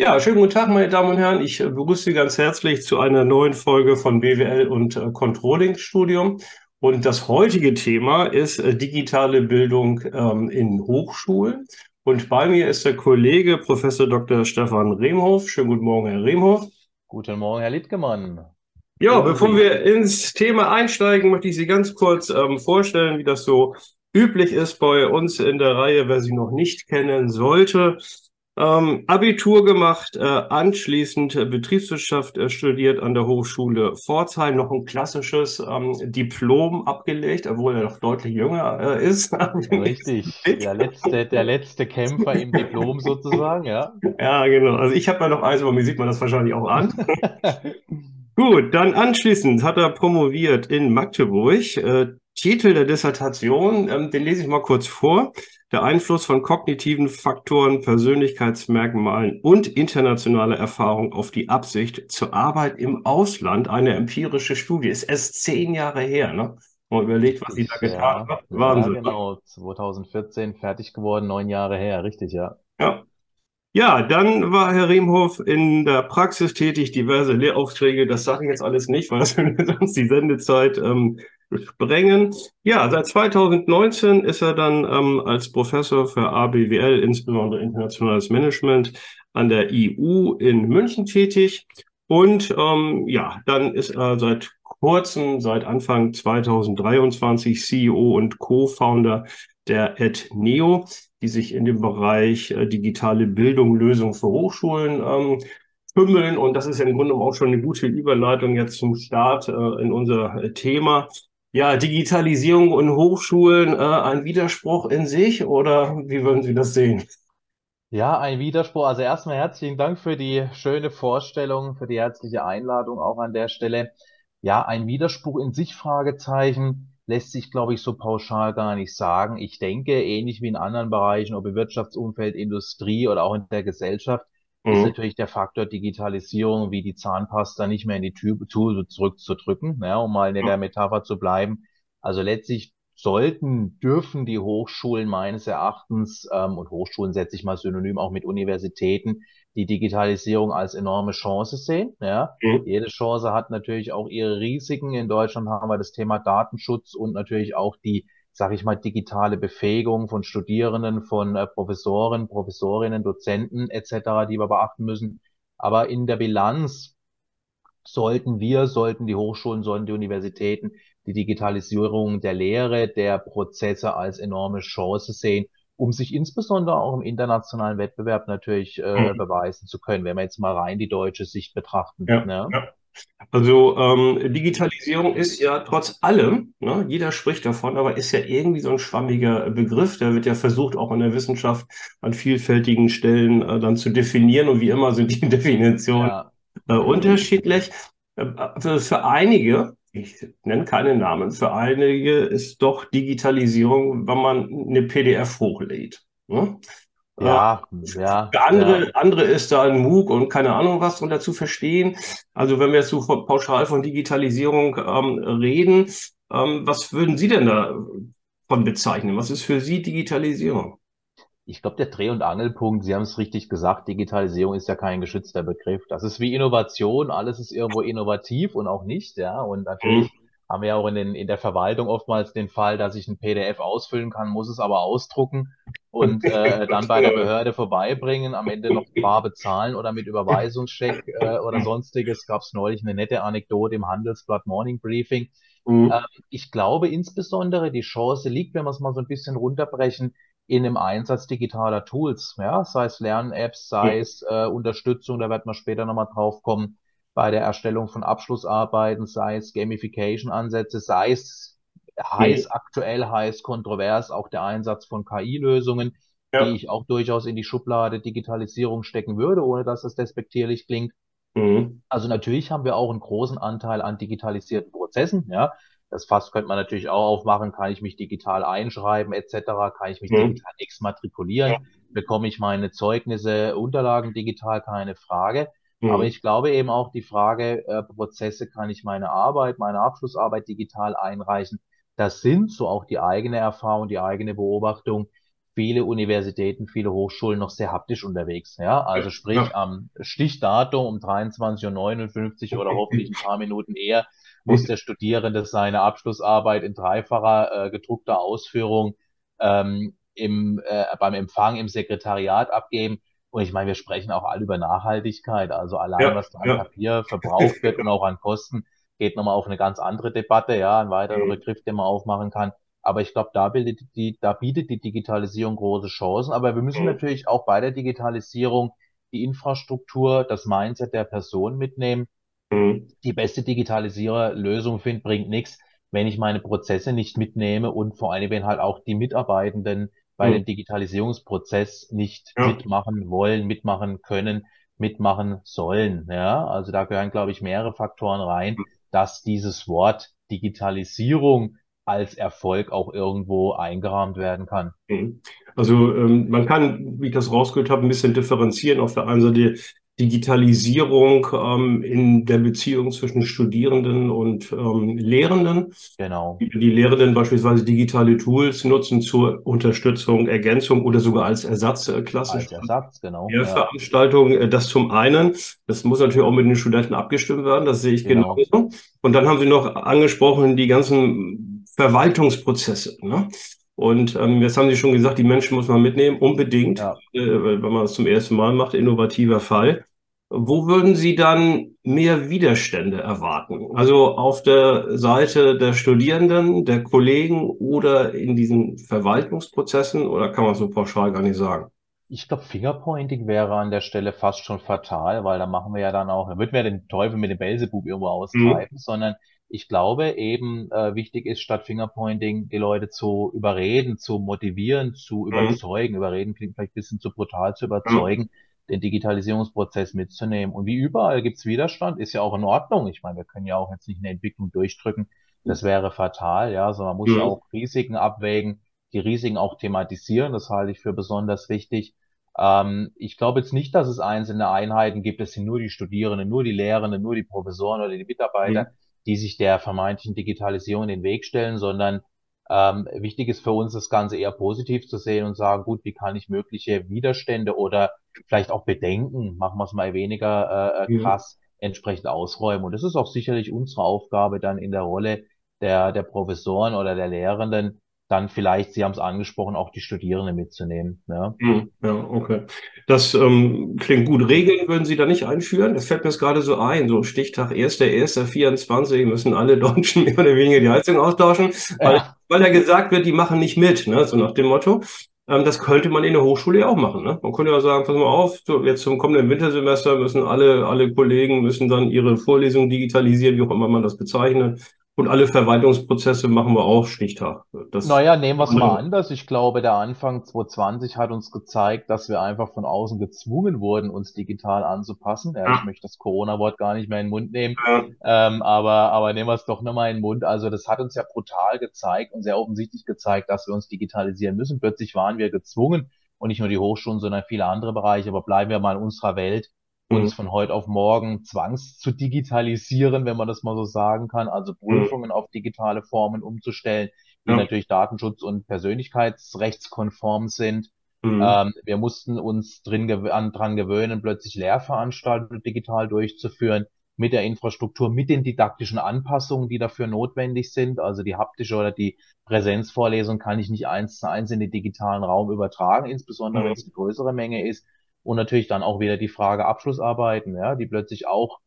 Ja, schönen guten Tag, meine Damen und Herren. Ich äh, begrüße Sie ganz herzlich zu einer neuen Folge von BWL und äh, Controlling Studium. Und das heutige Thema ist äh, digitale Bildung ähm, in Hochschulen. Und bei mir ist der Kollege Professor Dr. Stefan Remhoff. Schönen guten Morgen, Herr Remhoff. Guten Morgen, Herr Littgemann. Ja, bevor wir ins Thema einsteigen, möchte ich Sie ganz kurz ähm, vorstellen, wie das so üblich ist bei uns in der Reihe, wer Sie noch nicht kennen sollte. Ähm, Abitur gemacht, äh, anschließend Betriebswirtschaft äh, studiert an der Hochschule Pforzheim, noch ein klassisches ähm, Diplom abgelegt, obwohl er noch deutlich jünger äh, ist. Richtig, der letzte, der letzte Kämpfer im Diplom sozusagen, ja. Ja, genau. Also ich habe ja noch eins, aber mir sieht man das wahrscheinlich auch an. Gut, dann anschließend hat er promoviert in Magdeburg. Äh, Titel der Dissertation, ähm, den lese ich mal kurz vor der Einfluss von kognitiven Faktoren, Persönlichkeitsmerkmalen und internationale Erfahrung auf die Absicht zur Arbeit im Ausland, eine empirische Studie. Ist erst zehn Jahre her, ne? Man überlegt, was sie da getan ja, hat. Wahnsinn. Ja, genau. 2014 fertig geworden, neun Jahre her, richtig, ja. Ja. Ja, dann war Herr Riemhoff in der Praxis tätig, diverse Lehraufträge. Das sage ich jetzt alles nicht, weil das sonst die Sendezeit ähm, sprengen. Ja, seit 2019 ist er dann ähm, als Professor für ABWL, insbesondere internationales Management, an der IU in München tätig. Und ähm, ja, dann ist er seit kurzem, seit Anfang 2023 CEO und Co-Founder der EdNeo, die sich in dem Bereich äh, digitale Bildung, Lösungen für Hochschulen ähm, kümmeln. Und das ist ja im Grunde auch schon eine gute Überleitung jetzt zum Start äh, in unser äh, Thema. Ja, Digitalisierung und Hochschulen, äh, ein Widerspruch in sich oder wie würden Sie das sehen? Ja, ein Widerspruch. Also erstmal herzlichen Dank für die schöne Vorstellung, für die herzliche Einladung auch an der Stelle. Ja, ein Widerspruch in sich, Fragezeichen, lässt sich, glaube ich, so pauschal gar nicht sagen. Ich denke, ähnlich wie in anderen Bereichen, ob im Wirtschaftsumfeld, Industrie oder auch in der Gesellschaft, mhm. ist natürlich der Faktor Digitalisierung wie die Zahnpasta nicht mehr in die Tube, zurückzudrücken, ja, um mal in der Metapher zu bleiben. Also letztlich sollten, dürfen die Hochschulen meines Erachtens, ähm, und Hochschulen setze ich mal synonym auch mit Universitäten, die Digitalisierung als enorme Chance sehen. Ja. Mhm. Jede Chance hat natürlich auch ihre Risiken. In Deutschland haben wir das Thema Datenschutz und natürlich auch die sage ich mal, digitale Befähigung von Studierenden, von äh, Professoren, Professorinnen, Dozenten etc., die wir beachten müssen. Aber in der Bilanz sollten wir, sollten die Hochschulen, sollten die Universitäten die Digitalisierung der Lehre, der Prozesse als enorme Chance sehen, um sich insbesondere auch im internationalen Wettbewerb natürlich äh, mhm. beweisen zu können, wenn wir jetzt mal rein die deutsche Sicht betrachten. Ja, ne? ja. Also ähm, Digitalisierung ist ja trotz allem, ne, jeder spricht davon, aber ist ja irgendwie so ein schwammiger Begriff. Der wird ja versucht, auch in der Wissenschaft an vielfältigen Stellen äh, dann zu definieren. Und wie immer sind die Definitionen ja. äh, unterschiedlich. Äh, für, für einige, ich nenne keine Namen, für einige ist doch Digitalisierung, wenn man eine PDF hochlädt. Ne? Ja, ja. Für andere, ja. andere ist da ein MOOC und keine Ahnung was drunter zu verstehen. Also wenn wir jetzt so pauschal von Digitalisierung ähm, reden, ähm, was würden Sie denn da von bezeichnen? Was ist für Sie Digitalisierung? Ich glaube, der Dreh- und Angelpunkt, Sie haben es richtig gesagt, Digitalisierung ist ja kein geschützter Begriff. Das ist wie Innovation, alles ist irgendwo innovativ und auch nicht, ja. Und natürlich mhm haben wir ja auch in, den, in der Verwaltung oftmals den Fall, dass ich ein PDF ausfüllen kann, muss es aber ausdrucken und äh, dann bei der Behörde vorbeibringen, am Ende noch bar bezahlen oder mit Überweisungscheck äh, oder sonstiges. Gab es neulich eine nette Anekdote im Handelsblatt Morning Briefing. Mhm. Ähm, ich glaube insbesondere, die Chance liegt, wenn wir es mal so ein bisschen runterbrechen, in dem Einsatz digitaler Tools, ja, sei es Lern-Apps, sei es äh, Unterstützung, da wird man später nochmal drauf kommen, bei der Erstellung von Abschlussarbeiten, sei es Gamification-Ansätze, sei es heiß mhm. aktuell, heiß kontrovers, auch der Einsatz von KI-Lösungen, ja. die ich auch durchaus in die Schublade Digitalisierung stecken würde, ohne dass das despektierlich klingt. Mhm. Also natürlich haben wir auch einen großen Anteil an digitalisierten Prozessen, ja. Das Fass könnte man natürlich auch aufmachen, kann ich mich digital einschreiben etc., kann ich mich mhm. digital exmatrikulieren, ja. bekomme ich meine Zeugnisse, Unterlagen digital, keine Frage. Mhm. Aber ich glaube eben auch die Frage, äh, Prozesse, kann ich meine Arbeit, meine Abschlussarbeit digital einreichen? Das sind so auch die eigene Erfahrung, die eigene Beobachtung viele Universitäten, viele Hochschulen noch sehr haptisch unterwegs. Ja, also sprich ja. am Stichdatum um 23.59 Uhr oder hoffentlich ein paar Minuten eher muss der Studierende seine Abschlussarbeit in dreifacher äh, gedruckter Ausführung ähm, im, äh, beim Empfang im Sekretariat abgeben. Und ich meine, wir sprechen auch alle über Nachhaltigkeit. Also allein, ja, was da an ja. Papier verbraucht wird und auch an Kosten, geht nochmal auf eine ganz andere Debatte, ja, ein weiterer mhm. Begriff, den man aufmachen kann. Aber ich glaube, da, bildet die, da bietet die Digitalisierung große Chancen. Aber wir müssen mhm. natürlich auch bei der Digitalisierung die Infrastruktur, das Mindset der Person mitnehmen. Mhm. Die beste Digitalisiererlösung finde, bringt nichts, wenn ich meine Prozesse nicht mitnehme und vor allem, wenn halt auch die Mitarbeitenden bei mhm. dem Digitalisierungsprozess nicht ja. mitmachen wollen, mitmachen können, mitmachen sollen. Ja, also da gehören, glaube ich, mehrere Faktoren rein, mhm. dass dieses Wort Digitalisierung als Erfolg auch irgendwo eingerahmt werden kann. Mhm. Also ähm, man kann, wie ich das rausgehört habe, ein bisschen differenzieren. Auf der einen Seite Digitalisierung ähm, in der Beziehung zwischen Studierenden und ähm, Lehrenden. Genau. Die Lehrenden beispielsweise digitale Tools nutzen zur Unterstützung, Ergänzung oder sogar als Ersatz äh, klassisch. Als Ersatz, genau. Ja. Veranstaltung, äh, das zum einen. Das muss natürlich auch mit den Studenten abgestimmt werden, das sehe ich genau. genauso. Und dann haben Sie noch angesprochen, die ganzen Verwaltungsprozesse. Ne? Und ähm, jetzt haben Sie schon gesagt, die Menschen muss man mitnehmen, unbedingt, ja. äh, wenn man es zum ersten Mal macht, innovativer Fall. Wo würden Sie dann mehr Widerstände erwarten? Also auf der Seite der Studierenden, der Kollegen oder in diesen Verwaltungsprozessen oder kann man so pauschal gar nicht sagen? Ich glaube, Fingerpointing wäre an der Stelle fast schon fatal, weil da machen wir ja dann auch, da würden wir den Teufel mit dem Belzebub irgendwo austreiben, mhm. sondern ich glaube eben, äh, wichtig ist statt Fingerpointing die Leute zu überreden, zu motivieren, zu mhm. überzeugen. Überreden klingt vielleicht ein bisschen zu brutal, zu überzeugen. Mhm den Digitalisierungsprozess mitzunehmen. Und wie überall gibt's Widerstand, ist ja auch in Ordnung. Ich meine, wir können ja auch jetzt nicht eine Entwicklung durchdrücken. Das wäre fatal, ja, sondern man muss ja auch Risiken abwägen, die Risiken auch thematisieren. Das halte ich für besonders wichtig. Ähm, ich glaube jetzt nicht, dass es einzelne Einheiten gibt. Es sind nur die Studierenden, nur die Lehrenden, nur die Professoren oder die Mitarbeiter, mhm. die sich der vermeintlichen Digitalisierung in den Weg stellen, sondern ähm, wichtig ist für uns, das Ganze eher positiv zu sehen und sagen, gut, wie kann ich mögliche Widerstände oder vielleicht auch Bedenken, machen wir es mal weniger äh, äh krass, ja. entsprechend ausräumen. Und das ist auch sicherlich unsere Aufgabe dann in der Rolle der, der Professoren oder der Lehrenden, dann vielleicht, Sie haben es angesprochen, auch die Studierenden mitzunehmen. Ja, hm, ja okay. Das ähm, klingt gut. Regeln würden Sie da nicht einführen? Das fällt mir jetzt gerade so ein. So Stichtag 1.1.24 müssen alle Deutschen mehr oder weniger die Heizung austauschen, weil, ja. weil da gesagt wird, die machen nicht mit, ne? so nach dem Motto. Ähm, das könnte man in der Hochschule ja auch machen. Ne? Man könnte ja sagen, pass mal auf, so jetzt zum kommenden Wintersemester müssen alle, alle Kollegen müssen dann ihre Vorlesungen digitalisieren, wie auch immer man das bezeichnet. Und alle Verwaltungsprozesse machen wir auch Stichtag. Das naja, nehmen wir es mal anders. Ich glaube, der Anfang 2020 hat uns gezeigt, dass wir einfach von außen gezwungen wurden, uns digital anzupassen. Ja. Ich möchte das Corona-Wort gar nicht mehr in den Mund nehmen, ja. ähm, aber, aber nehmen wir es doch nochmal in den Mund. Also das hat uns ja brutal gezeigt und sehr offensichtlich gezeigt, dass wir uns digitalisieren müssen. Plötzlich waren wir gezwungen und nicht nur die Hochschulen, sondern viele andere Bereiche. Aber bleiben wir mal in unserer Welt uns mhm. von heute auf morgen zwangs zu digitalisieren, wenn man das mal so sagen kann, also mhm. Prüfungen auf digitale Formen umzustellen, die ja. natürlich Datenschutz- und Persönlichkeitsrechtskonform sind. Mhm. Ähm, wir mussten uns drin gew dran gewöhnen, plötzlich Lehrveranstaltungen digital durchzuführen, mit der Infrastruktur, mit den didaktischen Anpassungen, die dafür notwendig sind. Also die haptische oder die Präsenzvorlesung kann ich nicht eins zu eins in den digitalen Raum übertragen, insbesondere mhm. wenn es eine größere Menge ist. Und natürlich dann auch wieder die Frage Abschlussarbeiten, ja, die plötzlich auch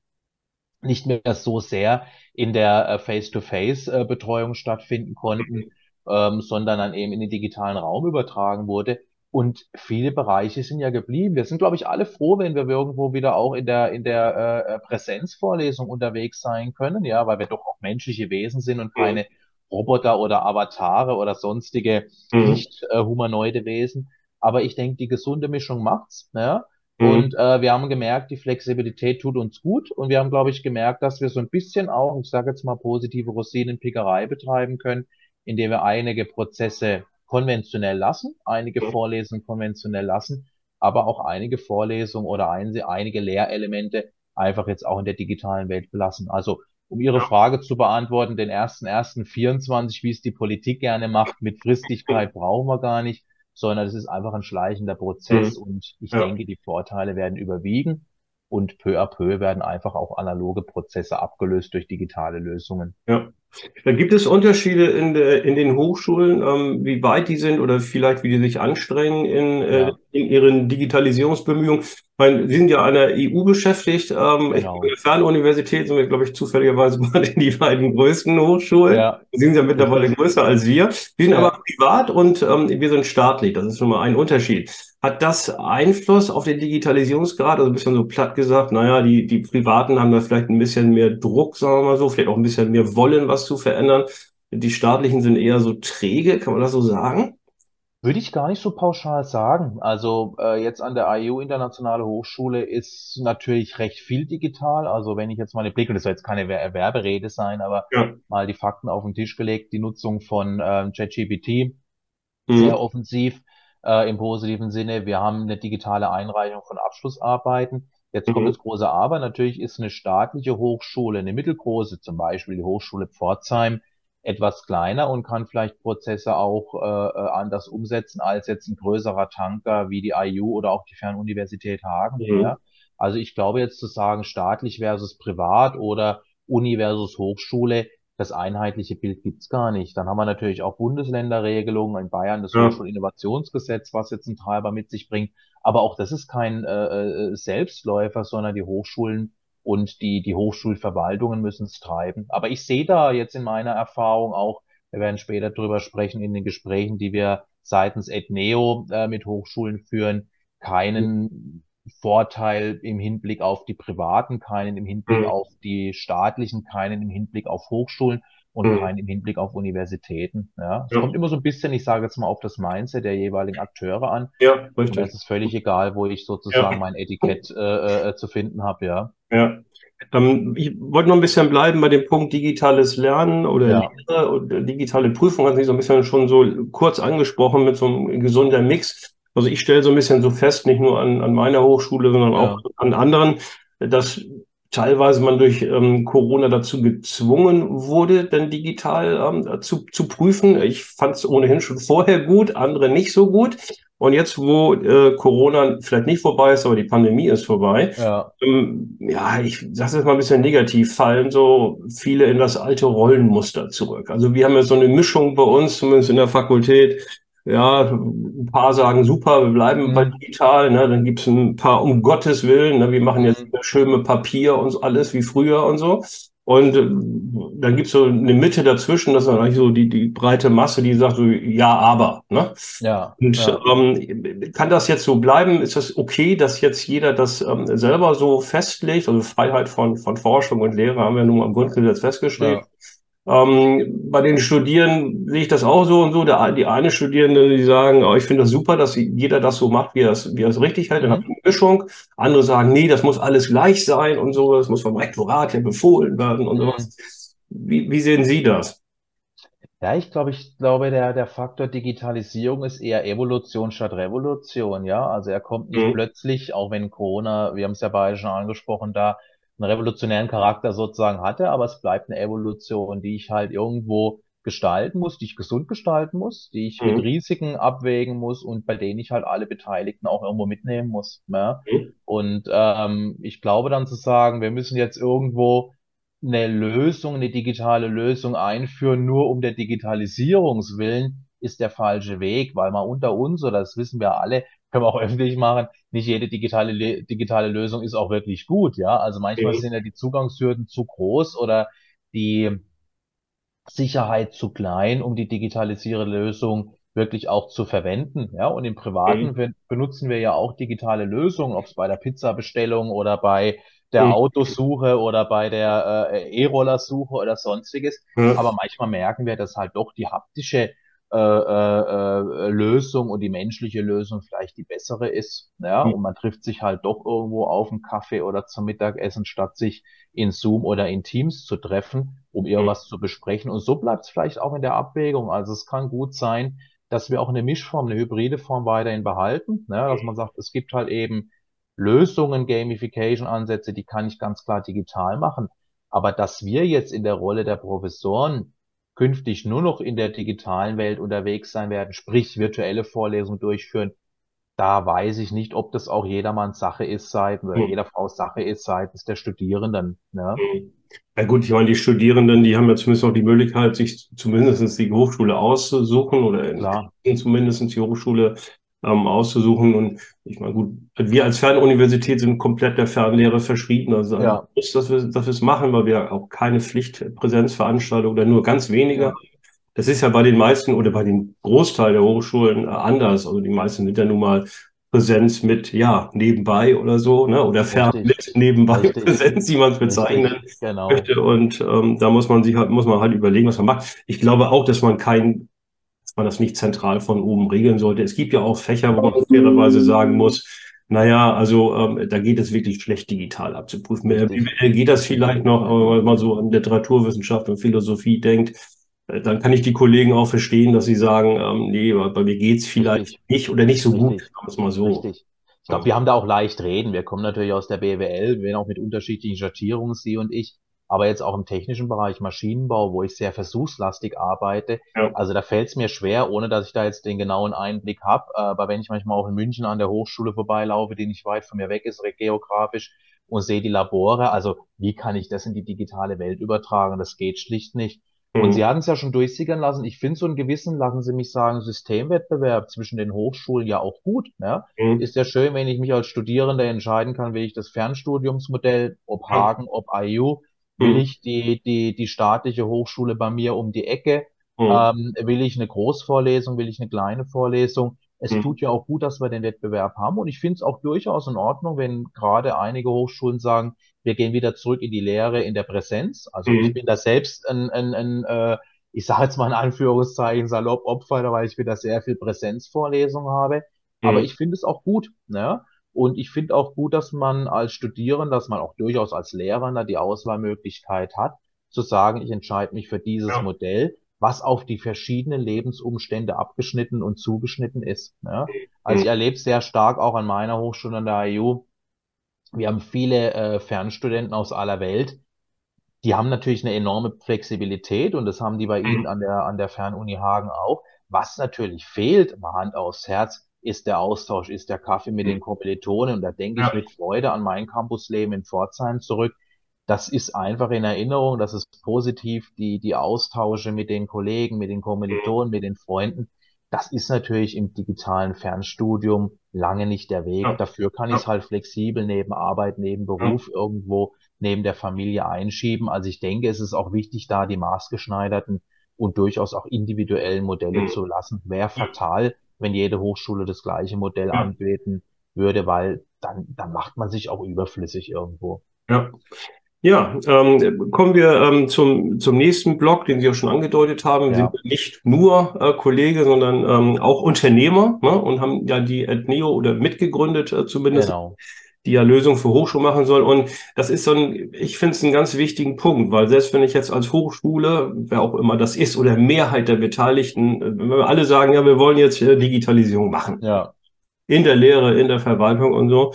nicht mehr so sehr in der äh, Face-to-Face-Betreuung stattfinden konnten, ähm, sondern dann eben in den digitalen Raum übertragen wurde. Und viele Bereiche sind ja geblieben. Wir sind, glaube ich, alle froh, wenn wir irgendwo wieder auch in der, in der äh, Präsenzvorlesung unterwegs sein können, ja, weil wir doch auch menschliche Wesen sind und keine Roboter oder Avatare oder sonstige mhm. nicht äh, humanoide Wesen. Aber ich denke, die gesunde Mischung macht's. Ja? Mhm. Und äh, wir haben gemerkt, die Flexibilität tut uns gut. Und wir haben, glaube ich, gemerkt, dass wir so ein bisschen auch, ich sage jetzt mal, positive Rosinenpickerei betreiben können, indem wir einige Prozesse konventionell lassen, einige mhm. Vorlesungen konventionell lassen, aber auch einige Vorlesungen oder ein, einige Lehrelemente einfach jetzt auch in der digitalen Welt belassen. Also um Ihre Frage zu beantworten, den ersten ersten 24, wie es die Politik gerne macht, mit Fristigkeit brauchen wir gar nicht sondern es ist einfach ein schleichender Prozess Mhm. und ich Ja. denke, die Vorteile werden überwiegen und peu à peu werden einfach auch analoge Prozesse abgelöst durch digitale Lösungen. Ja. Da gibt es Unterschiede in der, in den Hochschulen, ähm, wie weit die sind oder vielleicht wie die sich anstrengen in, äh, Ja, in ihren Digitalisierungsbemühungen. Ich meine, Sie sind ja an der EU beschäftigt. Ähm, ich, an genau. der Fernuniversität sind wir, glaube ich, zufälligerweise mal die beiden größten Hochschulen. Ja, Sie sind ja mittlerweile größer als wir. Wir sind aber Ja. privat und ähm, wir sind staatlich. Das ist schon mal ein Unterschied. Hat das Einfluss auf den Digitalisierungsgrad? Also ein bisschen so platt gesagt, naja, die, die Privaten haben da vielleicht ein bisschen mehr Druck, sagen wir mal so, vielleicht auch ein bisschen mehr Wollen, was zu verändern. Die staatlichen sind eher so träge, kann man das so sagen? Würde ich gar nicht so pauschal sagen. Also äh, jetzt an der IU Internationale Hochschule ist natürlich recht viel digital. Also wenn ich jetzt mal den Blick, und das soll jetzt keine Wer- Werberede sein, aber Ja. mal die Fakten auf den Tisch gelegt, die Nutzung von ähm, ChatGPT Mhm. sehr offensiv äh, im positiven Sinne. Wir haben eine digitale Einreichung von Abschlussarbeiten. Jetzt kommt Mhm. das große Aber. Natürlich ist eine staatliche Hochschule, eine mittelgroße, zum Beispiel die Hochschule Pforzheim, etwas kleiner und kann vielleicht Prozesse auch äh, äh, anders umsetzen als jetzt ein größerer Tanker wie die IU oder auch die Fernuniversität Hagen. Mhm. Ja. Also ich glaube jetzt zu sagen, staatlich versus privat oder Uni versus Hochschule, das einheitliche Bild gibt's gar nicht. Dann haben wir natürlich auch Bundesländerregelungen, in Bayern das Ja. Hochschulinnovationsgesetz, was jetzt einen Treiber mit sich bringt. Aber auch das ist kein äh, äh, Selbstläufer, sondern die Hochschulen und die, die Hochschulverwaltungen müssen es treiben. Aber ich sehe da jetzt in meiner Erfahrung auch, wir werden später drüber sprechen in den Gesprächen, die wir seitens EdNeo äh, mit Hochschulen führen, keinen Vorteil im Hinblick auf die privaten, keinen im Hinblick Mhm. auf die staatlichen, keinen im Hinblick auf Hochschulen und Mhm. keinen im Hinblick auf Universitäten. Ja, es Ja. kommt immer so ein bisschen, ich sage jetzt mal, auf das Mindset der jeweiligen Akteure an. Ja, Und da richtig. ist es völlig egal, wo ich Ja. sozusagen mein Etikett äh, äh, zu finden habe, ja. Ja. Ähm, ich wollte noch ein bisschen bleiben bei dem Punkt digitales Lernen oder Ja, Lehre und äh, digitale Prüfung, hat sich so ein bisschen schon so kurz angesprochen mit so einem gesunder Mix. Also ich stelle so ein bisschen so fest, nicht nur an, an meiner Hochschule, sondern auch ja, an anderen, dass teilweise man durch ähm, Corona dazu gezwungen wurde, dann digital ähm, zu, zu prüfen. Ich fand es ohnehin schon vorher gut, andere nicht so gut. Und jetzt, wo äh, Corona vielleicht nicht vorbei ist, aber die Pandemie ist vorbei, ja, ähm, ja, ich sage es mal ein bisschen negativ, fallen so viele in das alte Rollenmuster zurück. Also wir haben ja so eine Mischung bei uns, zumindest in der Fakultät. Ja, ein paar sagen super, wir bleiben bei hm, digital, ne? Dann gibt's ein paar um Gottes Willen, ne? Wir machen jetzt hm, wieder schön mit Papier und alles wie früher und so. Und äh, dann gibt's so eine Mitte dazwischen, das ist eigentlich so die, die breite Masse, die sagt so, ja, aber, ne? ja, Und ja. ähm, kann das jetzt so bleiben? Ist das okay, dass jetzt jeder das ähm, selber so festlegt? Also Freiheit von, von Forschung und Lehre haben wir nun mal im Grundgesetz festgeschrieben. Ja, Ähm, bei den Studierenden sehe ich das auch so und so. Der, die eine Studierende, die sagen, oh, ich finde das super, dass jeder das so macht, wie er es, wie er es richtig hält. Dann mhm, eine Mischung. Andere sagen, nee, das muss alles gleich sein und so. Das muss vom Rektorat ja befohlen werden und mhm. sowas. Wie, wie sehen Sie das? Ja, ich glaube, ich glaube, der, der Faktor Digitalisierung ist eher Evolution statt Revolution, ja. Also er kommt nicht Mhm. plötzlich, auch wenn Corona, wir haben es ja beide schon angesprochen, da einen revolutionären Charakter sozusagen hatte, aber es bleibt eine Evolution, die ich halt irgendwo gestalten muss, die ich gesund gestalten muss, die ich mit Mhm. Risiken abwägen muss und bei denen ich halt alle Beteiligten auch irgendwo mitnehmen muss, ja. Mhm. Und ähm, ich glaube dann zu sagen, wir müssen jetzt irgendwo eine Lösung, eine digitale Lösung einführen, nur um der Digitalisierungs willen, ist der falsche Weg, weil mal unter uns, oder das wissen wir alle, können wir auch öffentlich machen, nicht jede digitale, Le- digitale Lösung ist auch wirklich gut, ja. Also manchmal Mhm. sind ja die Zugangshürden zu groß oder die Sicherheit zu klein, um die digitalisierte Lösung wirklich auch zu verwenden. Ja, und im Privaten ben- benutzen wir ja auch digitale Lösungen, ob es bei der Pizzabestellung oder bei der. Autosuche oder bei der äh, E-Rollersuche oder sonstiges. Ja. Aber manchmal merken wir, dass halt doch die haptische äh, äh, äh, Lösung und die menschliche Lösung vielleicht die bessere ist. Ja, Mhm. und man trifft sich halt doch irgendwo auf einen Kaffee oder zum Mittagessen, statt sich in Zoom oder in Teams zu treffen, um Mhm. irgendwas zu besprechen. Und so bleibt es vielleicht auch in der Abwägung. Also es kann gut sein, dass wir auch eine Mischform, eine hybride Form weiterhin behalten, ne? dass man sagt, es gibt halt eben Lösungen, Gamification-Ansätze, die kann ich ganz klar digital machen. Aber dass wir jetzt in der Rolle der Professoren künftig nur noch in der digitalen Welt unterwegs sein werden, sprich virtuelle Vorlesungen durchführen, da weiß ich nicht, ob das auch jedermanns Sache ist seitens oder Hm. jeder Frau Sache ist seitens der Studierenden. Ne? Ja gut, ich meine, die Studierenden, die haben ja zumindest auch die Möglichkeit, sich zumindest die Hochschule auszusuchen oder zumindest die Hochschule ähm, auszusuchen. Und ich meine, gut, wir als Fernuniversität sind komplett der Fernlehre verschrieben. Also ja, muss, dass wir, dass wir es machen, weil wir auch keine Pflichtpräsenzveranstaltungen oder nur ganz wenige ja, Das ist ja bei den meisten oder bei dem Großteil der Hochschulen anders. Also die meisten sind ja nun mal Präsenz mit, ja, nebenbei oder so, ne? Oder fern mit nebenbei richtig, Präsenz, wie man es bezeichnen genau, möchte. Und ähm, da muss man sich halt, muss man halt überlegen, was man macht. Ich glaube auch, dass man kein, man das nicht zentral von oben regeln sollte. Es gibt ja auch Fächer, wo man fairerweise sagen muss, naja, also ähm, da geht es wirklich schlecht digital abzuprüfen. Äh, geht das vielleicht noch, aber wenn man so an Literaturwissenschaft und Philosophie denkt, äh, dann kann ich die Kollegen auch verstehen, dass sie sagen, ähm, nee, bei mir geht's vielleicht richtig, nicht oder nicht so gut, richtig, sagen wir es mal so. richtig. Ich glaube, wir haben da auch leicht reden. Wir kommen natürlich aus der BWL, wir werden auch mit unterschiedlichen Schattierungen, Sie und ich, aber jetzt auch im technischen Bereich Maschinenbau, wo ich sehr versuchslastig arbeite. Ja. Also da fällt es mir schwer, ohne dass ich da jetzt den genauen Einblick habe. Aber wenn ich manchmal auch in München an der Hochschule vorbeilaufe, die nicht weit von mir weg ist, geografisch, und sehe die Labore, also wie kann ich das in die digitale Welt übertragen? Das geht schlicht nicht. Und Sie Mhm. hatten es ja schon durchsickern lassen. Ich finde so einen gewissen, lassen Sie mich sagen, Systemwettbewerb zwischen den Hochschulen ja auch gut. Ja? Mhm. Ist ja schön, wenn ich mich als Studierender entscheiden kann, will ich das Fernstudiumsmodell, ob. Hagen, ob IU, will Mhm. ich die, die, die staatliche Hochschule bei mir um die Ecke, Mhm. ähm, will ich eine Großvorlesung, will ich eine kleine Vorlesung. Es Mhm. tut ja auch gut, dass wir den Wettbewerb haben. Und ich finde es auch durchaus in Ordnung, wenn gerade einige Hochschulen sagen, wir gehen wieder zurück in die Lehre in der Präsenz. Also ich Mhm. bin da selbst ein, ein, ein äh, ich sage jetzt mal in Anführungszeichen salopp Opfer, weil ich wieder sehr viel Präsenzvorlesung habe. Aber Mhm. ich finde es auch gut, ne? Und ich finde auch gut, dass man als Studierender, dass man auch durchaus als Lehrender die Auswahlmöglichkeit hat, zu sagen, ich entscheide mich für dieses Ja. Modell, was auf die verschiedenen Lebensumstände abgeschnitten und zugeschnitten ist. Ne? Also ich Mhm. erlebe sehr stark auch an meiner Hochschule an der IU, wir haben viele äh, Fernstudenten aus aller Welt, die haben natürlich eine enorme Flexibilität und das haben die bei Ihnen Mhm. an der, an der Fernuni Hagen auch. Was natürlich fehlt, mal Hand aufs Herz, ist der Austausch, ist der Kaffee mit den Kommilitonen. Und da denke ich Ja. mit Freude an mein Campusleben in Pforzheim zurück. Das ist einfach in Erinnerung, das ist positiv, die, die Austausche mit den Kollegen, mit den Kommilitonen, mit den Freunden. Das ist natürlich im digitalen Fernstudium lange nicht der Weg. Ja. Dafür kann ich es Ja. halt flexibel neben Arbeit, neben. Beruf irgendwo neben der Familie einschieben. Also ich denke, es ist auch wichtig, da die maßgeschneiderten und durchaus auch individuellen Modelle Mhm. zu lassen. Wäre fatal, wenn jede Hochschule das gleiche Modell Ja. anbieten würde, weil dann, dann macht man sich auch überflüssig irgendwo. Ja. Ja, ähm, kommen wir ähm, zum, zum nächsten Block, den Sie auch schon angedeutet haben. Wir Ja. sind nicht nur äh, Kollege, sondern ähm, auch Unternehmer ne, und haben ja die Adneo oder mitgegründet äh, zumindest, Genau. Die ja Lösungen für Hochschulen machen soll. Und das ist so ein, ich finde es einen ganz wichtigen Punkt, weil selbst wenn ich jetzt als Hochschule, wer auch immer das ist, oder Mehrheit der Beteiligten, wenn wir alle sagen, ja, wir wollen jetzt äh, Digitalisierung machen, Ja, in der Lehre, in der Verwaltung und so,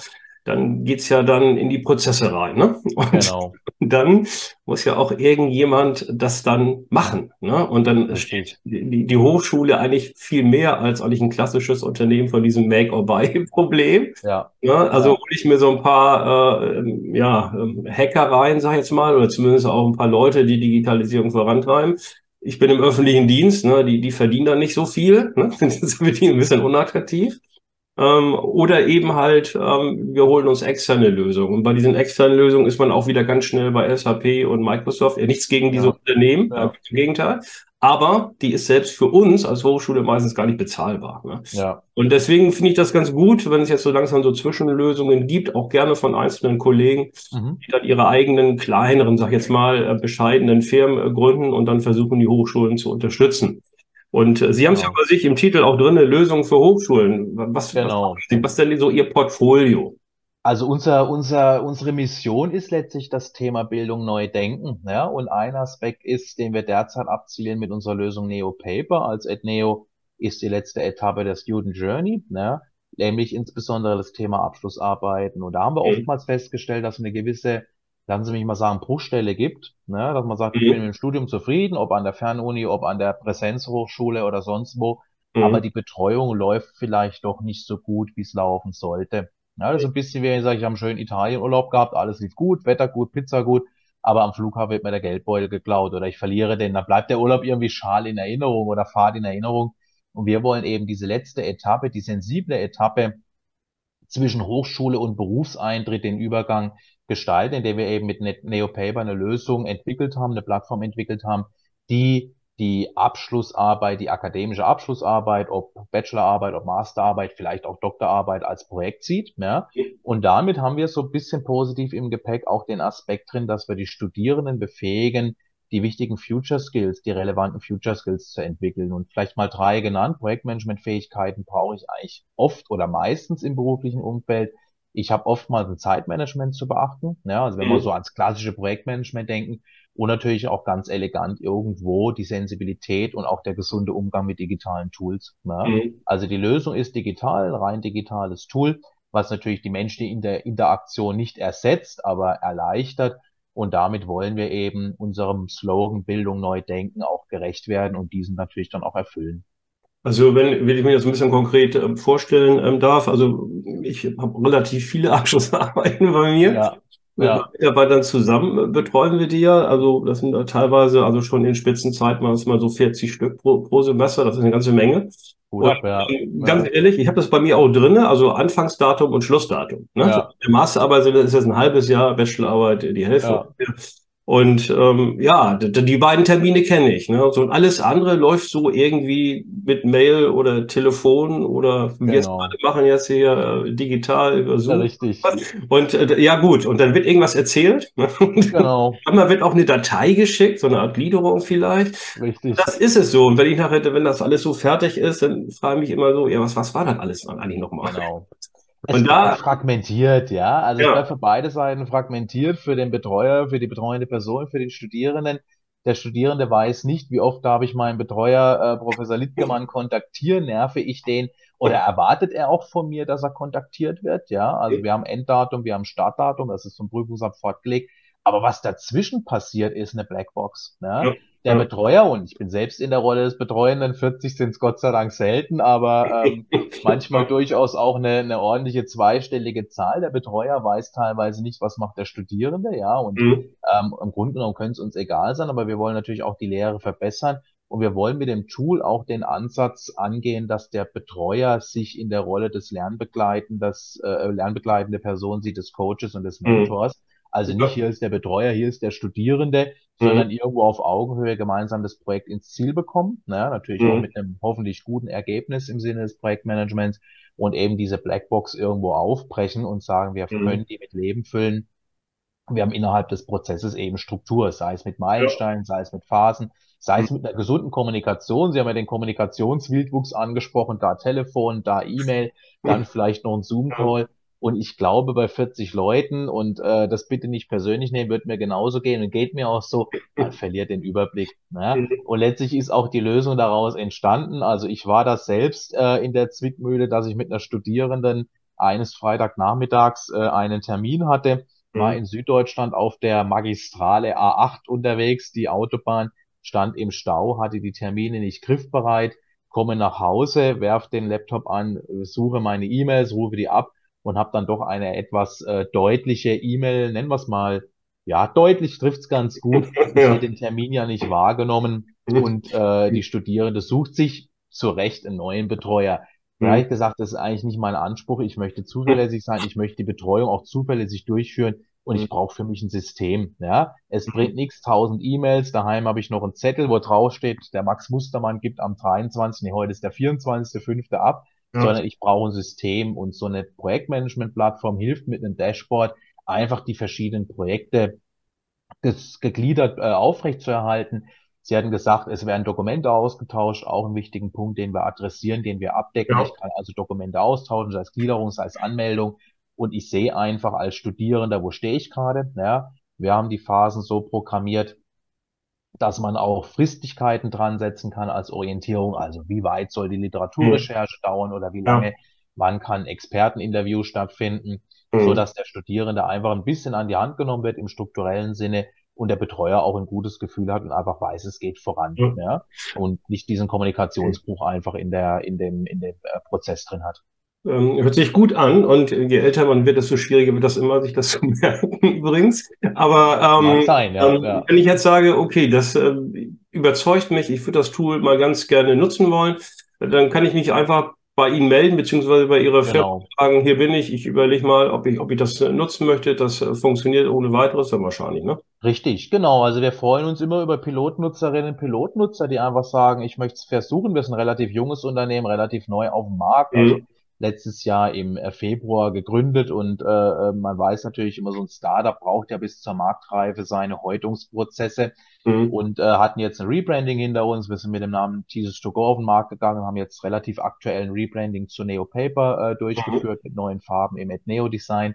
dann geht's ja dann in die Prozesse rein. Ne? Und genau. dann muss ja auch irgendjemand das dann machen. Ne? Und dann steht die, die Hochschule eigentlich viel mehr als eigentlich ein klassisches Unternehmen von diesem Make-or-Buy-Problem. Ja, Ne? Also Ja. hole ich mir so ein paar äh, ähm, ja, ähm, Hacker rein, sag ich jetzt mal, oder zumindest auch ein paar Leute, die Digitalisierung vorantreiben. Ich bin im öffentlichen Dienst, ne? die, die verdienen dann nicht so viel. Ne? Das ist für die ein bisschen unattraktiv. Ähm, oder eben halt, ähm, wir holen uns externe Lösungen. Und bei diesen externen Lösungen ist man auch wieder ganz schnell bei SAP und Microsoft. Ja, nichts gegen diese Ja. Unternehmen, Ja. im Gegenteil. Aber die ist selbst für uns als Hochschule meistens gar nicht bezahlbar. Ne? ja, Und deswegen finde ich das ganz gut, wenn es jetzt so langsam so Zwischenlösungen gibt, auch gerne von einzelnen Kollegen, mhm. die dann ihre eigenen kleineren, sag ich jetzt mal, äh, bescheidenen Firmen äh, gründen und dann versuchen, die Hochschulen zu unterstützen. Und äh, Sie haben es ja Genau. bei sich im Titel auch drin, Lösungen für Hochschulen. Was, Genau. was, was denn so Ihr Portfolio? Also unser, unser, unsere Mission ist letztlich das Thema Bildung neu denken. Ja? Und ein Aspekt ist, den wir derzeit abzielen mit unserer Lösung Neo Paper als EdNeo, ist die letzte Etappe der Student Journey, ne? nämlich insbesondere das Thema Abschlussarbeiten. Und da haben wir Mhm. oftmals festgestellt, dass eine gewisse lassen Sie mich mal sagen, Bruchstelle gibt, ne? dass man sagt, ich Mhm. bin mit dem Studium zufrieden, ob an der Fernuni, ob an der Präsenzhochschule oder sonst wo, Mhm. aber die Betreuung läuft vielleicht doch nicht so gut, wie es laufen sollte. Ja, das ist ein bisschen wie ich sage, ich habe einen schönen Italienurlaub gehabt, alles lief gut, Wetter gut, Pizza gut, aber am Flughafen wird mir der Geldbeutel geklaut oder ich verliere den, dann bleibt der Urlaub irgendwie schal in Erinnerung oder fad in Erinnerung. Und wir wollen eben diese letzte Etappe, die sensible Etappe zwischen Hochschule und Berufseintritt, den Übergang gestalten, indem wir eben mit Ne- NeoPaper eine Lösung entwickelt haben, eine Plattform entwickelt haben, die die Abschlussarbeit, die akademische Abschlussarbeit, ob Bachelorarbeit, ob Masterarbeit, vielleicht auch Doktorarbeit als Projekt sieht. Ja. Und damit haben wir so ein bisschen positiv im Gepäck auch den Aspekt drin, dass wir die Studierenden befähigen, die wichtigen Future Skills, die relevanten Future Skills zu entwickeln. Und vielleicht mal drei genannt. Projektmanagement-Fähigkeiten brauche ich eigentlich oft oder meistens im beruflichen Umfeld. Ich habe oftmals ein Zeitmanagement zu beachten. Ja, also wenn wir Mhm. so ans klassische Projektmanagement denken und natürlich auch ganz elegant irgendwo die Sensibilität und auch der gesunde Umgang mit digitalen Tools. Ja. Mhm. Also die Lösung ist digital, ein rein digitales Tool, was natürlich die menschliche Inter Interaktion nicht ersetzt, aber erleichtert. Und damit wollen wir eben unserem Slogan Bildung neu denken auch gerecht werden und diesen natürlich dann auch erfüllen. Also wenn, wenn ich mir das ein bisschen konkret ähm, vorstellen ähm, darf, also ich habe relativ viele Abschlussarbeiten bei mir. Ja, Mit ja, meinen Mitarbeitern zusammen betreuen wir die ja. Also das sind da teilweise, also schon in Spitzenzeiten waren es mal so 40 Stück pro, pro Semester. Das ist eine ganze Menge. Und ab, ja, ähm, ganz ja, ehrlich, ich habe das bei mir auch drinne, also Anfangsdatum und Schlussdatum. Ne? ja, Der Masterarbeit ist jetzt ein halbes Jahr, Bachelorarbeit die Hälfte. ja, Und ähm, ja, die beiden Termine kenne ich. Ne? So, und alles andere läuft so irgendwie mit Mail oder Telefon oder wir jetzt genau. gerade machen jetzt hier äh, digital über Ja, Zoom. richtig. Und äh, ja gut, und dann wird irgendwas erzählt. Ne? Genau, manchmal wird auch eine Datei geschickt, so eine Art Gliederung vielleicht. richtig. Das ist es so. Und wenn ich nachher, wenn das alles so fertig ist, dann frage ich mich immer so, ja, was, was war das alles eigentlich nochmal? Genau. Es Und da, fragmentiert, ja. Also es ja, bleibt für beide Seiten fragmentiert, für den Betreuer, für die betreuende Person, für den Studierenden. Der Studierende weiß nicht, wie oft darf ich meinen Betreuer, äh, Professor Littgemann, kontaktieren, nerve ich den oder erwartet er auch von mir, dass er kontaktiert wird, ja. Also wir haben Enddatum, wir haben Startdatum, das ist vom Prüfungsamt fortgelegt. Aber was dazwischen passiert, ist eine Blackbox, ne? ja, Der ja. Betreuer, und ich bin selbst in der Rolle des Betreuenden, 40 sind es Gott sei Dank selten, aber ähm, manchmal durchaus auch eine, eine ordentliche zweistellige Zahl. Der Betreuer weiß teilweise nicht, was macht der Studierende, ja, und Mhm. ähm, im Grunde genommen könnte es uns egal sein, aber wir wollen natürlich auch die Lehre verbessern und wir wollen mit dem Tool auch den Ansatz angehen, dass der Betreuer sich in der Rolle des Lernbegleitenden, äh, lernbegleitende Person sieht, des Coaches und des Mhm. Mentors. Also nicht hier ist der Betreuer, hier ist der Studierende, sondern irgendwo auf Augenhöhe gemeinsam das Projekt ins Ziel bekommen. Ne? Natürlich auch Mhm. mit einem hoffentlich guten Ergebnis im Sinne des Projektmanagements und eben diese Blackbox irgendwo aufbrechen und sagen, wir Mhm. können die mit Leben füllen. Wir haben innerhalb des Prozesses eben Struktur, sei es mit Ja. Meilensteinen, sei es mit Phasen, sei es Mhm. mit einer gesunden Kommunikation. Sie haben ja den Kommunikationswildwuchs angesprochen, da Telefon, da E-Mail, dann vielleicht noch ein Ja. Zoom-Call. Und ich glaube, bei 40 Leuten und äh, das bitte nicht persönlich nehmen, wird mir genauso gehen und geht mir auch so, man verliert den Überblick. Ne? Und letztlich ist auch die Lösung daraus entstanden. Also ich war das selbst äh, in der Zwickmühle, dass ich mit einer Studierenden eines Freitagnachmittags äh, einen Termin hatte, war Mhm. in Süddeutschland auf der Magistrale A8 unterwegs. Die Autobahn stand im Stau, hatte die Termine nicht griffbereit, komme nach Hause, werf den Laptop an, suche meine E-Mails, rufe die ab und habe dann doch eine etwas äh, deutliche E-Mail, nennen wir es mal, ja, deutlich trifft's ganz gut. Ich Ja. den Termin ja nicht wahrgenommen Mhm. und äh, die Studierende sucht sich zu Recht einen neuen Betreuer. Da habe Mhm. gesagt, das ist eigentlich nicht mein Anspruch. Ich möchte zuverlässig sein, ich möchte die Betreuung auch zuverlässig durchführen und ich Mhm. brauche für mich ein System. Ja, es Mhm. bringt nichts, tausend E-Mails. Daheim habe ich noch einen Zettel, wo drauf steht, der Max Mustermann gibt am 23. Nee, heute ist der 24.05. ab, Ja. sondern ich brauche ein System und so eine Projektmanagement-Plattform hilft mit einem Dashboard einfach die verschiedenen Projekte gegliedert äh, aufrechtzuerhalten. Sie hatten gesagt, es werden Dokumente ausgetauscht, auch ein wichtigen Punkt, den wir adressieren, den wir abdecken. Ja. Ich kann also Dokumente austauschen, sei es Gliederung, sei es Anmeldung. Und ich sehe einfach als Studierender, wo stehe ich gerade. Ja, wir haben die Phasen so programmiert, dass man auch Fristigkeiten dran setzen kann als Orientierung. Also wie weit soll die Literaturrecherche dauern oder wie Ja. lange, wann kann Experteninterview stattfinden. mhm. so dass der Studierende einfach ein bisschen an die Hand genommen wird im strukturellen Sinne und der Betreuer auch ein gutes Gefühl hat und einfach weiß, es geht voran, mhm. ja, und nicht diesen Kommunikationsbruch einfach in der, in dem, in dem äh, Prozess drin hat. Ähm, hört sich gut an und je älter man wird, desto schwieriger wird das immer, sich das zu merken übrigens. Aber ähm, sein, ja, ähm, ja. wenn ich jetzt sage, okay, das äh, überzeugt mich, ich würde das Tool mal ganz gerne nutzen wollen, dann kann ich mich einfach bei Ihnen melden, beziehungsweise bei Ihrer Firma genau. sagen, hier bin ich, ich überlege mal, ob ich, ob ich das nutzen möchte. Das äh, funktioniert ohne weiteres dann wahrscheinlich, ne? Richtig, genau. Also wir freuen uns immer über Pilotnutzerinnen und Pilotnutzer, die einfach sagen, ich möchte es versuchen. Wir sind ein relativ junges Unternehmen, relativ neu auf dem Markt. Also mhm letztes Jahr im äh, Februar gegründet und äh, äh, man weiß natürlich immer, so ein Startup braucht ja bis zur Marktreife seine Häutungsprozesse mhm. und äh, hatten jetzt ein Rebranding hinter uns. Wir sind mit dem Namen Jesus to Go auf den Markt gegangen, haben jetzt relativ aktuellen Rebranding zu Neo Paper äh, durchgeführt mhm. mit neuen Farben im Neo Design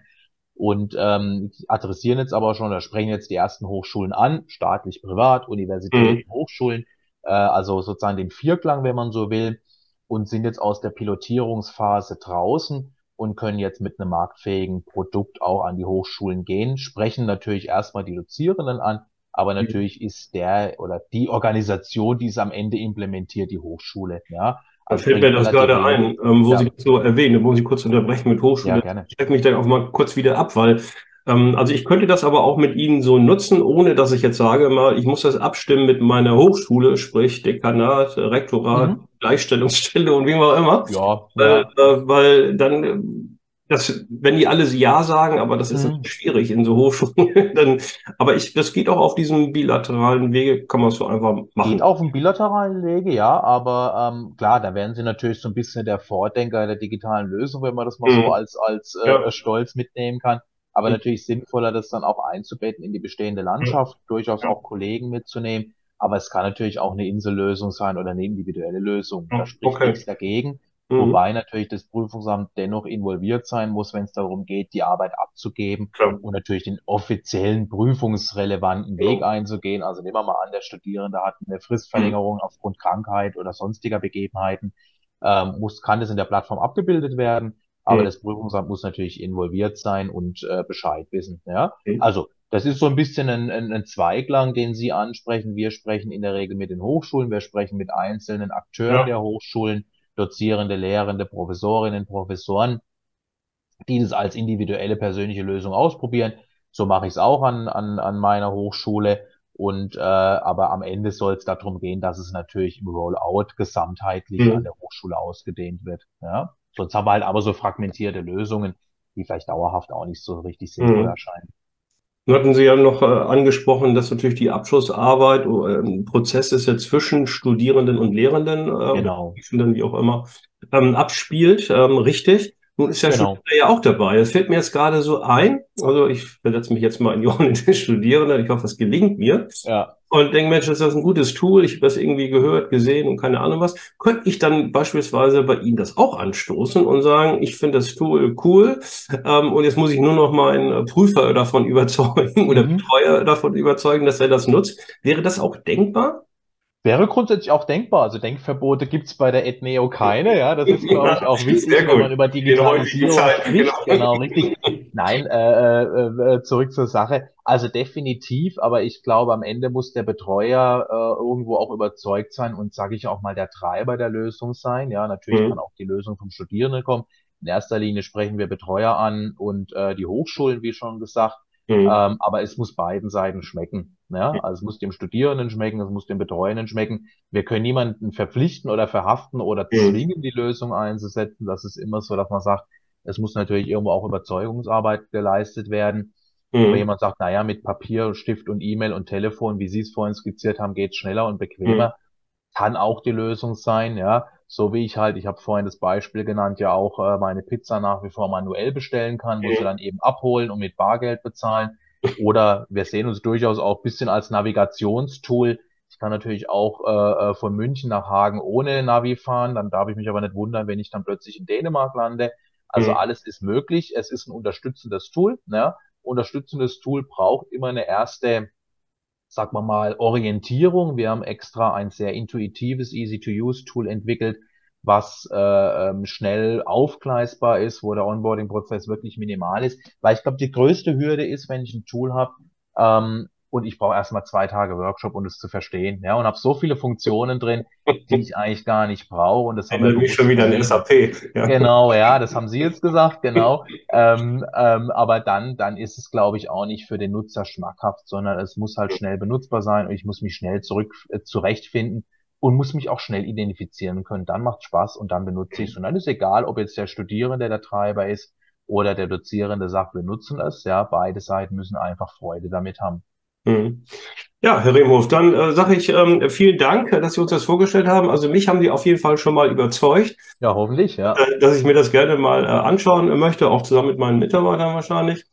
und ähm, adressieren jetzt aber schon, da sprechen jetzt die ersten Hochschulen an, staatlich, privat, Universitäten, mhm. Hochschulen, äh, also sozusagen den Vierklang, wenn man so will und sind jetzt aus der Pilotierungsphase draußen und können jetzt mit einem marktfähigen Produkt auch an die Hochschulen gehen, sprechen natürlich erstmal die Dozierenden an, aber mhm. natürlich ist der oder die Organisation, die es am Ende implementiert, die Hochschule. Ja, da fällt mir das gerade ein, ähm, wo ja. Sie so erwähnen, wo Sie kurz unterbrechen mit Hochschule. Ja, gerne. Ich mich dann auch mal kurz wieder ab, weil ähm, also ich könnte das aber auch mit Ihnen so nutzen, ohne dass ich jetzt sage, mal, ich muss das abstimmen mit meiner Hochschule, sprich Dekanat, Rektorat, mhm. Gleichstellungsstelle und wie auch immer. Ja. ja. Äh, weil dann, das, wenn die alle Ja sagen, aber das ist mhm. schwierig in so Hochschulen, dann, aber ich, das geht auch auf diesem bilateralen Wege, kann man es so einfach machen. Geht auf dem bilateralen Wege, ja, aber ähm, klar, da werden sie natürlich so ein bisschen der Vordenker der digitalen Lösung, wenn man das mal mhm. so als, als äh, ja. Stolz mitnehmen kann aber mhm. natürlich sinnvoller, das dann auch einzubetten in die bestehende Landschaft, mhm. durchaus auch Kollegen mitzunehmen. Aber es kann natürlich auch eine Insellösung sein oder eine individuelle Lösung. Da spricht okay. nichts dagegen. Mhm. Wobei natürlich das Prüfungsamt dennoch involviert sein muss, wenn es darum geht, die Arbeit abzugeben Klar. und natürlich den offiziellen prüfungsrelevanten Weg ja. einzugehen. Also nehmen wir mal an, der Studierende hat eine Fristverlängerung mhm. aufgrund Krankheit oder sonstiger Begebenheiten. Ähm, muss, kann das in der Plattform abgebildet werden. Aber mhm. das Prüfungsamt muss natürlich involviert sein und äh, Bescheid wissen. Ja? Mhm. Also das ist so ein bisschen ein, ein, ein Zweiglang, den Sie ansprechen. Wir sprechen in der Regel mit den Hochschulen, wir sprechen mit einzelnen Akteuren ja. der Hochschulen, Dozierende, Lehrende, Professorinnen, Professoren, die das als individuelle persönliche Lösung ausprobieren. So mache ich es auch an, an, an meiner Hochschule. Und äh, aber am Ende soll es darum gehen, dass es natürlich im Rollout gesamtheitlich mhm. an der Hochschule ausgedehnt wird. Ja? Sonst haben wir halt aber so fragmentierte Lösungen, die vielleicht dauerhaft auch nicht so richtig sinnvoll mhm. erscheinen. Nun hatten Sie ja noch äh, angesprochen, dass natürlich die Abschlussarbeit äh, ein Prozess ist ja zwischen Studierenden und Lehrenden, äh, genau. wie auch immer, ähm, abspielt, ähm, richtig. Nun ist ja genau. Studierende ja auch dabei. Das fällt mir jetzt gerade so ein. Also ich versetze mich jetzt mal in die des Studierenden. Ich hoffe, es gelingt mir. Ja und denke, Mensch, das ist ein gutes Tool, ich habe das irgendwie gehört, gesehen und keine Ahnung was, könnte ich dann beispielsweise bei Ihnen das auch anstoßen und sagen, ich finde das Tool cool ähm, und jetzt muss ich nur noch meinen Prüfer davon überzeugen oder mhm. Betreuer davon überzeugen, dass er das nutzt. Wäre das auch denkbar? Wäre grundsätzlich auch denkbar. Also Denkverbote gibt's bei der Ethneo keine. Ja, das ist, glaube ich, auch wichtig, wenn man über Digitalisierung spricht. Genau. genau, richtig. Nein, äh, äh, äh, zurück zur Sache. Also definitiv, aber ich glaube, am Ende muss der Betreuer äh, irgendwo auch überzeugt sein und sage ich auch mal der Treiber der Lösung sein. Ja, natürlich mhm. kann auch die Lösung vom Studierenden kommen. In erster Linie sprechen wir Betreuer an und äh, die Hochschulen, wie schon gesagt. Mhm. Ähm, aber es muss beiden Seiten schmecken. Ja? Also es muss dem Studierenden schmecken, es muss dem Betreuenden schmecken. Wir können niemanden verpflichten oder verhaften oder mhm. zwingen, die Lösung einzusetzen. Das ist immer so, dass man sagt, es muss natürlich irgendwo auch Überzeugungsarbeit geleistet werden. Mhm. Wenn jemand sagt, naja, mit Papier, Stift und E-Mail und Telefon, wie Sie es vorhin skizziert haben, geht schneller und bequemer, mhm. kann auch die Lösung sein, ja. So wie ich halt, ich habe vorhin das Beispiel genannt, ja auch äh, meine Pizza nach wie vor manuell bestellen kann, muss sie dann eben abholen und mit Bargeld bezahlen. Oder wir sehen uns durchaus auch bisschen als Navigationstool. Ich kann natürlich auch äh, äh, von München nach Hagen ohne Navi fahren. Dann darf ich mich aber nicht wundern, wenn ich dann plötzlich in Dänemark lande. Also mhm. alles ist möglich. Es ist ein unterstützendes Tool. Ne? Unterstützendes Tool braucht immer eine erste, sag wir mal, Orientierung. Wir haben extra ein sehr intuitives, easy-to-use Tool entwickelt, was äh, ähm, schnell aufgleisbar ist, wo der Onboarding-Prozess wirklich minimal ist. Weil ich glaube, die größte Hürde ist, wenn ich ein Tool habe, ähm, und ich brauche erstmal zwei Tage Workshop, um es zu verstehen. Ja, und habe so viele Funktionen drin, die ich eigentlich gar nicht brauche. Und das haben wir schon wieder ein SAP. Ja. Genau, ja, das haben Sie jetzt gesagt, genau. ähm, ähm, aber dann, dann ist es, glaube ich, auch nicht für den Nutzer schmackhaft, sondern es muss halt schnell benutzbar sein und ich muss mich schnell zurück äh, zurechtfinden und muss mich auch schnell identifizieren können. Dann macht Spaß und dann benutze ich es. Und dann ist egal, ob jetzt der Studierende der Treiber ist oder der Dozierende sagt, wir nutzen es. Ja, beide Seiten müssen einfach Freude damit haben. Mhm. Ja, Herr Remhof, dann äh, sage ich ähm, vielen Dank, dass Sie uns das vorgestellt haben. Also mich haben Sie auf jeden Fall schon mal überzeugt. Ja, hoffentlich, ja. Äh, dass ich mir das gerne mal äh, anschauen möchte, auch zusammen mit meinen Mitarbeitern wahrscheinlich.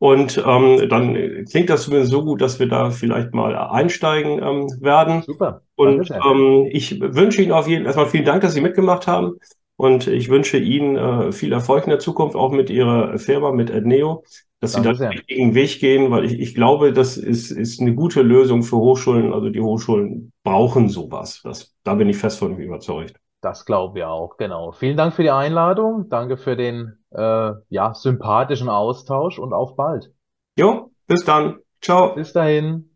Und ähm, dann klingt das zumindest so gut, dass wir da vielleicht mal einsteigen ähm, werden. Super. Und ähm, ich wünsche Ihnen auf jeden Fall erstmal vielen Dank, dass Sie mitgemacht haben. Und ich wünsche Ihnen äh, viel Erfolg in der Zukunft, auch mit Ihrer Firma, mit Adneo dass sie da den richtigen Weg gehen, weil ich, ich glaube, das ist, ist eine gute Lösung für Hochschulen. Also die Hochschulen brauchen sowas. Das, da bin ich fest von überzeugt. Das glauben wir auch, genau. Vielen Dank für die Einladung. Danke für den äh, ja, sympathischen Austausch und auf bald. Jo, bis dann. Ciao. Bis dahin.